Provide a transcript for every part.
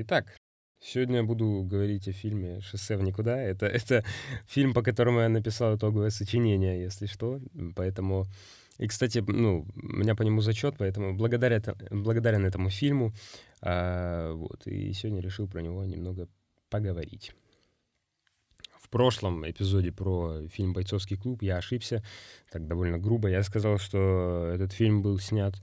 Итак, сегодня я буду говорить о фильме «Шоссе в никуда». Это, это фильм, по которому я написал итоговое сочинение, если что. Поэтому... И, кстати, ну, у меня по нему зачет, поэтому благодаря, благодарен этому фильму. А, вот, и сегодня решил про него немного поговорить. В прошлом эпизоде про фильм «Бойцовский клуб» я ошибся, так довольно грубо. Я сказал, что этот фильм был снят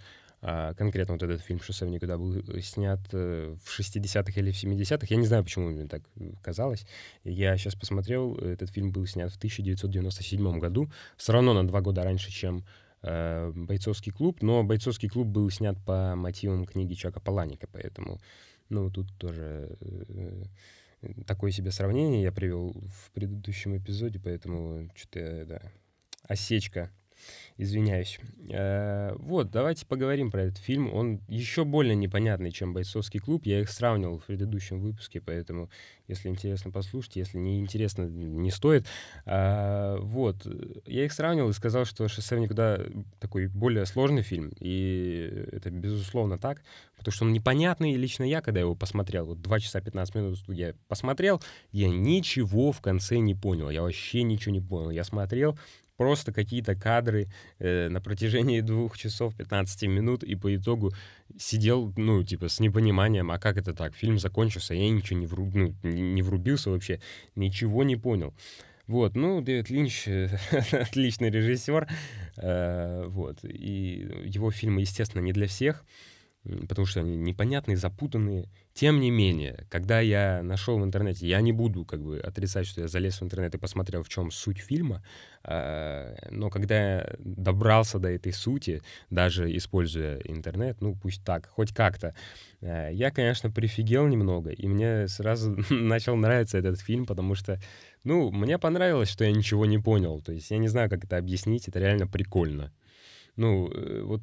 конкретно вот этот фильм «Шоссе в никуда» был э, снят э, в 60-х или в 70-х. Я не знаю, почему мне так казалось. Я сейчас посмотрел, этот фильм был снят в 1997 году. Все равно на два года раньше, чем э, «Бойцовский клуб». Но «Бойцовский клуб» был снят по мотивам книги Чака Паланика, поэтому, ну, тут тоже... Э, такое себе сравнение я привел в предыдущем эпизоде, поэтому что-то, да, осечка Извиняюсь. Э, вот, давайте поговорим про этот фильм. Он еще более непонятный, чем «Бойцовский клуб». Я их сравнивал в предыдущем выпуске, поэтому, если интересно, послушайте. Если не интересно, не стоит. Э, вот, я их сравнивал и сказал, что «Шоссе в никуда» такой более сложный фильм. И это, безусловно, так, потому что он непонятный. И лично я, когда его посмотрел, вот 2 часа 15 минут я посмотрел, я ничего в конце не понял. Я вообще ничего не понял. Я смотрел, просто какие-то кадры э, на протяжении двух часов 15 минут, и по итогу сидел, ну, типа, с непониманием, а как это так, фильм закончился, я ничего не, вруб, ну, не врубился вообще, ничего не понял. Вот, ну, Дэвид Линч отличный режиссер, э, вот, и его фильмы, естественно, не для всех, потому что они непонятные, запутанные. Тем не менее, когда я нашел в интернете, я не буду как бы отрицать, что я залез в интернет и посмотрел, в чем суть фильма, э, но когда я добрался до этой сути, даже используя интернет, ну пусть так, хоть как-то, э, я, конечно, прифигел немного, и мне сразу начал нравиться этот фильм, потому что, ну, мне понравилось, что я ничего не понял, то есть я не знаю, как это объяснить, это реально прикольно. Ну, э, вот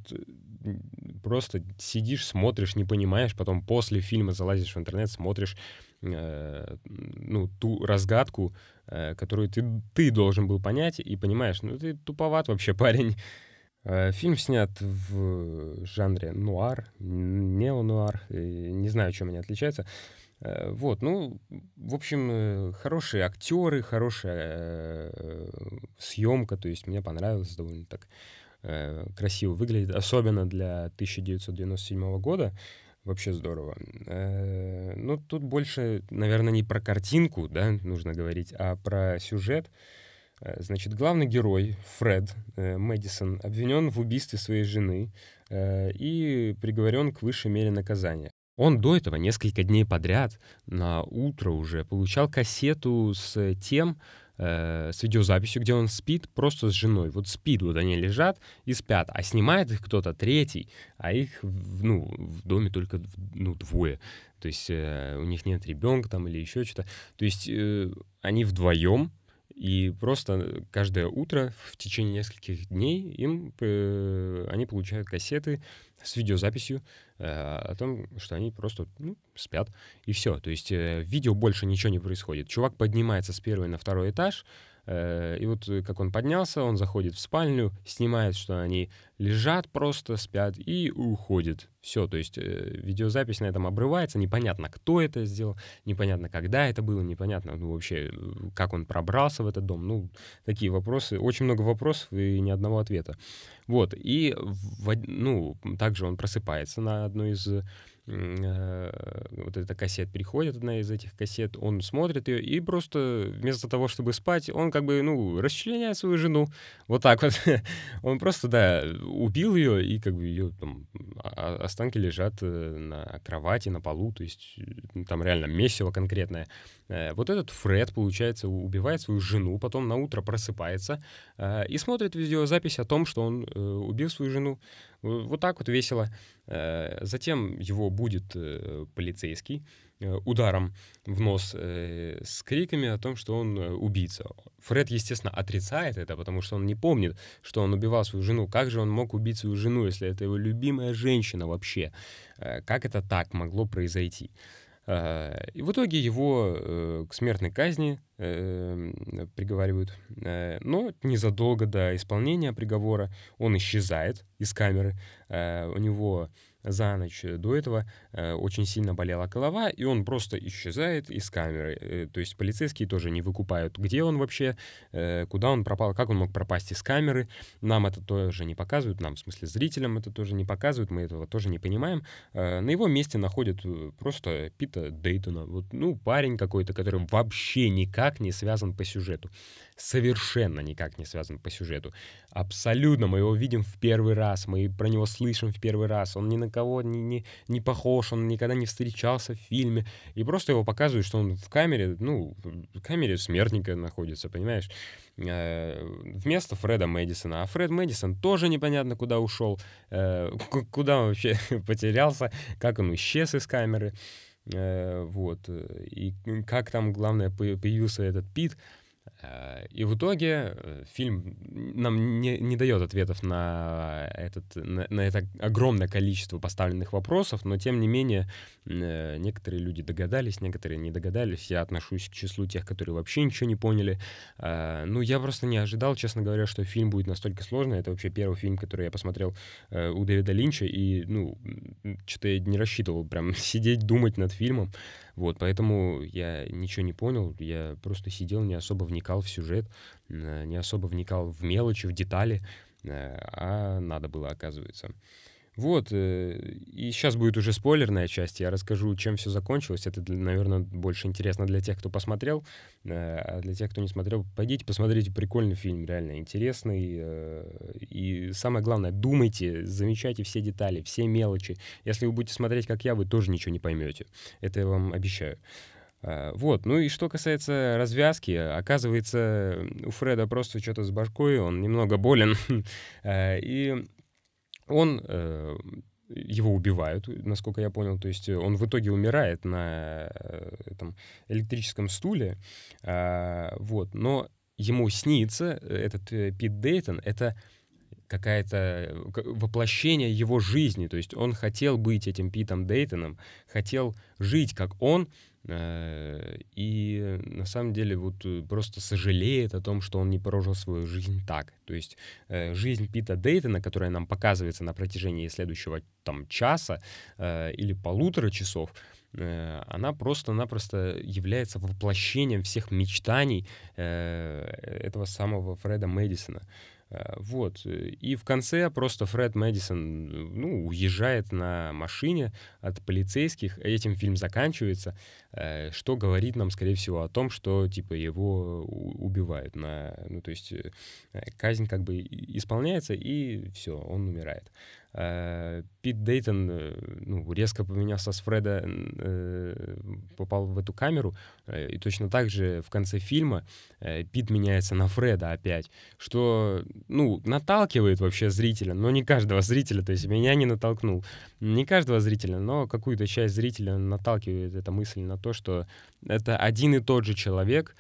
просто сидишь, смотришь, не понимаешь, потом после фильма залазишь в интернет, смотришь э, ну, ту разгадку, э, которую ты, ты должен был понять, и понимаешь, ну ты туповат вообще парень. Э, фильм снят в жанре нуар, неонуар, не знаю, чем они отличаются. Э, вот, ну, в общем, э, хорошие актеры, хорошая съемка, то есть мне понравилось довольно так э, красиво выглядит, особенно для 1997 года. Вообще здорово. Э, ну, тут больше, наверное, не про картинку, да, нужно говорить, а про сюжет. Э, значит, главный герой, Фред э, Мэдисон, обвинен в убийстве своей жены э, и приговорен к высшей мере наказания. Он до этого несколько дней подряд на утро уже получал кассету с тем, э, с видеозаписью, где он спит просто с женой. Вот спит, вот они лежат и спят, а снимает их кто-то третий, а их, ну, в доме только, ну, двое. То есть э, у них нет ребенка там или еще что-то. То есть э, они вдвоем, и просто каждое утро в течение нескольких дней им э, они получают кассеты с видеозаписью э, о том, что они просто ну, спят, и все. То есть э, видео больше ничего не происходит. Чувак поднимается с первого на второй этаж, и вот э, как он поднялся, он заходит в спальню, снимает, что они лежат просто, спят и уходит. Все, то есть э, видеозапись на этом обрывается, непонятно, кто это сделал, непонятно, когда это было, непонятно ну, вообще, как он пробрался в этот дом. Ну, такие вопросы, очень много вопросов и ни одного ответа. Вот, и ну, также он просыпается на одной из Э, вот эта кассет приходит, одна из этих кассет, он смотрит ее, и просто вместо того, чтобы спать, он как бы, ну, расчленяет свою жену. Вот так вот. он просто, да, убил ее, и как бы ее там а, а, останки лежат э, на кровати, на полу, то есть э, там реально месиво конкретное. Вот этот Фред, получается, убивает свою жену, потом на утро просыпается и смотрит видеозапись о том, что он убил свою жену. Вот так вот весело. Э, затем его будет э, полицейский э, ударом в нос с криками о том, что он убийца. Фред, естественно, отрицает это, потому что он не помнит, что он убивал свою жену. Как же он мог убить свою жену, если это его любимая женщина вообще? Как это так могло произойти? Э, и в итоге его э, к смертной казни э, приговаривают. Но незадолго до исполнения приговора он исчезает из камеры. У него за ночь до этого э, очень сильно болела голова, и он просто исчезает из камеры. Э, то есть полицейские тоже не выкупают, где он вообще, э, куда он пропал, как он мог пропасть из камеры. Нам это тоже не показывают, нам, в смысле, зрителям это тоже не показывают, мы этого тоже не понимаем. Э, на его месте находят э, просто Пита Дейтона. Вот, ну, парень какой-то, который вообще никак не связан по сюжету совершенно никак не связан по сюжету. Абсолютно. Мы его видим в первый раз, мы про него слышим в первый раз. Он ни на кого не, не, не похож, он никогда не встречался в фильме. И просто его показывают, что он в камере, ну, в камере смертника находится, понимаешь? Э, вместо Фреда Мэдисона. А Фред Мэдисон тоже непонятно куда ушел, э, куда он вообще потерялся, как он исчез из камеры. Э, вот. И как там, главное, появился этот Пит — и в итоге э, фильм нам не, не дает ответов на, этот, на, на это огромное количество поставленных вопросов, но тем не менее э, некоторые люди догадались, некоторые не догадались. Я отношусь к числу тех, которые вообще ничего не поняли. Ну, я просто не ожидал, честно говоря, что фильм будет настолько сложный. Это вообще первый фильм, который я посмотрел у Дэвида Линча, и, ну, что-то я не рассчитывал прям сидеть, думать над фильмом. Вот, поэтому я ничего не понял, я просто сидел, не особо вникал в сюжет, не особо вникал в мелочи, в детали, э, а надо было, оказывается. Вот, э, и сейчас будет уже спойлерная часть, я расскажу, чем все закончилось. Это, наверное, больше интересно для тех, кто посмотрел, э, а для тех, кто не смотрел, пойдите посмотрите прикольный фильм, реально интересный. Э, и самое главное, думайте, замечайте все детали, все мелочи. Если вы будете смотреть, как я, вы тоже ничего не поймете. Это я вам обещаю. Вот, ну и что касается развязки, оказывается, у Фреда просто что-то с башкой, он немного болен, и он э, его убивают, насколько я понял. То есть он в итоге умирает на э, этом электрическом стуле. А, вот. Но ему снится, э, этот Пит Дейтон, это какая-то воплощение его жизни. То есть он хотел быть этим Питом Дейтоном, хотел жить как он, Э, и на самом деле вот э, просто сожалеет о том, что он не прожил свою жизнь так. То есть э, жизнь Пита Дейтона, которая нам показывается на протяжении следующего там часа или полутора часов, она просто-напросто является воплощением всех мечтаний этого самого Фреда Мэдисона. Э, вот. И в конце просто Фред Мэдисон ну, уезжает на машине от полицейских. Этим фильм заканчивается, э, что говорит нам, скорее всего, о том, что типа его убивают. На, ну, то есть э, казнь как бы исполняется, и все, он умирает. Э, Пит Дейтон э, ну, резко поменялся с Фреда, э, попал в эту камеру, и точно так же в конце фильма Пит меняется на Фреда опять, что, ну, наталкивает вообще зрителя, но не каждого зрителя, то есть меня не натолкнул, не каждого зрителя, но какую-то часть зрителя наталкивает эта мысль на то, что это один и тот же человек,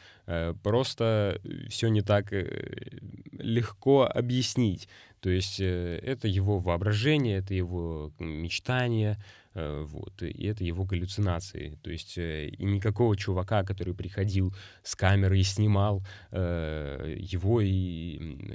просто все не так легко объяснить. То есть э, это его воображение, это его мечтание, Э, вот, и это его галлюцинации. То есть э, и никакого чувака, который приходил с камеры и снимал э, его и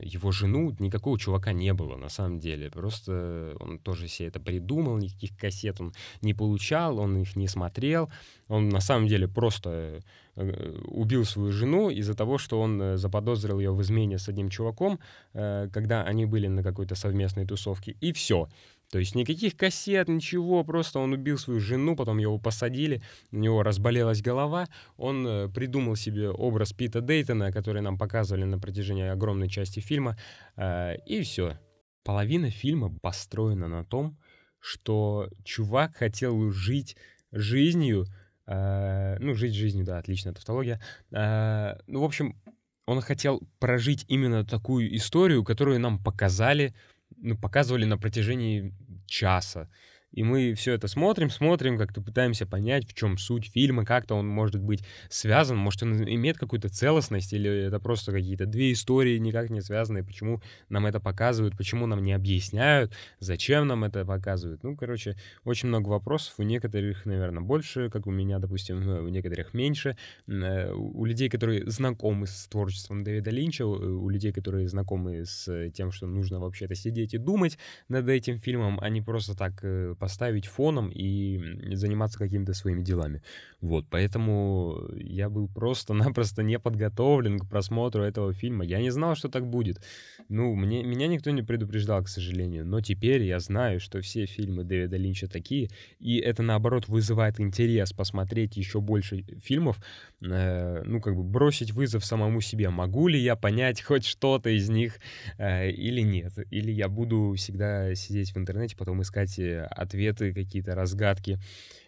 его жену, никакого чувака не было на самом деле. Просто он тоже себе это придумал, никаких кассет он не получал, он их не смотрел. Он на самом деле просто убил свою жену из-за того, что он заподозрил ее в измене с одним чуваком, когда они были на какой-то совместной тусовке, и все. То есть никаких кассет, ничего, просто он убил свою жену, потом его посадили, у него разболелась голова, он э, придумал себе образ Пита Дейтона, который нам показывали на протяжении огромной части фильма, э, и все. Половина фильма построена на том, что чувак хотел жить жизнью, э, ну, жить жизнью, да, отличная тавтология, ну, в общем, он хотел прожить именно такую историю, которую нам показали ну, показывали на протяжении часа. И мы все это смотрим, смотрим, как-то пытаемся понять, в чем суть фильма, как-то он может быть связан, может он имеет какую-то целостность, или это просто какие-то две истории никак не связанные, почему нам это показывают, почему нам не объясняют, зачем нам это показывают. Ну, короче, очень много вопросов, у некоторых, наверное, больше, как у меня, допустим, э, у некоторых меньше. Э, у людей, которые знакомы с творчеством Дэвида Линча, у людей, которые знакомы с тем, что нужно вообще-то сидеть и думать над этим фильмом, они просто так э, поставить фоном и заниматься какими-то своими делами. Вот, поэтому я был просто-напросто не подготовлен к просмотру этого фильма. Я не знал, что так будет. Ну, мне, меня никто не предупреждал, к сожалению. Но теперь я знаю, что все фильмы Дэвида Линча такие, и это, наоборот, вызывает интерес посмотреть еще больше фильмов, э, ну, как бы бросить вызов самому себе. Могу ли я понять хоть что-то из них э, или нет? Или я буду всегда сидеть в интернете, потом искать э, ответы, какие-то разгадки.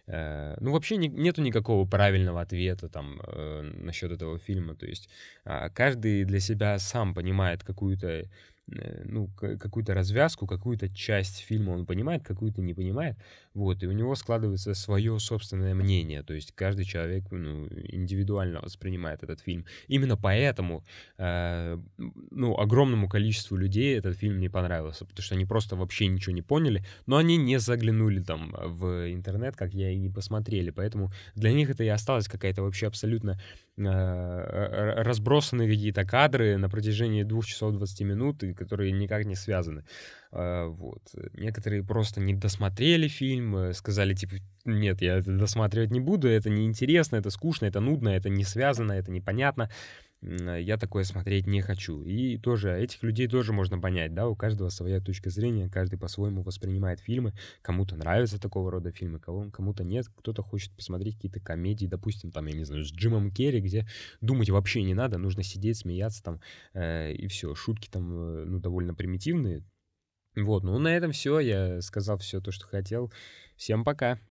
Э, ну, вообще не, нету никакого правильного ответа там э, насчет этого фильма. То есть э, каждый для себя сам понимает какую-то ну, какую-то развязку, какую-то часть фильма он понимает, какую-то не понимает, вот, и у него складывается свое собственное мнение, то есть каждый человек, ну, индивидуально воспринимает этот фильм. Именно поэтому, э, ну, огромному количеству людей этот фильм не понравился, потому что они просто вообще ничего не поняли, но они не заглянули там в интернет, как я, и не посмотрели, поэтому для них это и осталось какая-то вообще абсолютно э, разбросанные какие-то кадры на протяжении двух часов 20 минут, которые никак не связаны. А, вот. Некоторые просто не досмотрели фильм, э, сказали, типа, нет, я это досматривать не буду, это неинтересно, это скучно, это нудно, это не связано, это непонятно. Я такое смотреть не хочу. И тоже этих людей тоже можно понять, да, у каждого своя точка зрения, каждый по-своему воспринимает фильмы, кому-то нравятся такого рода фильмы, кому-то нет, кто-то хочет посмотреть какие-то комедии, допустим, там, я не знаю, с Джимом Керри, где думать вообще не надо, нужно сидеть, смеяться там, э, и все, шутки там, э, ну, довольно примитивные, вот, ну, на этом все, я сказал все то, что хотел. Всем пока.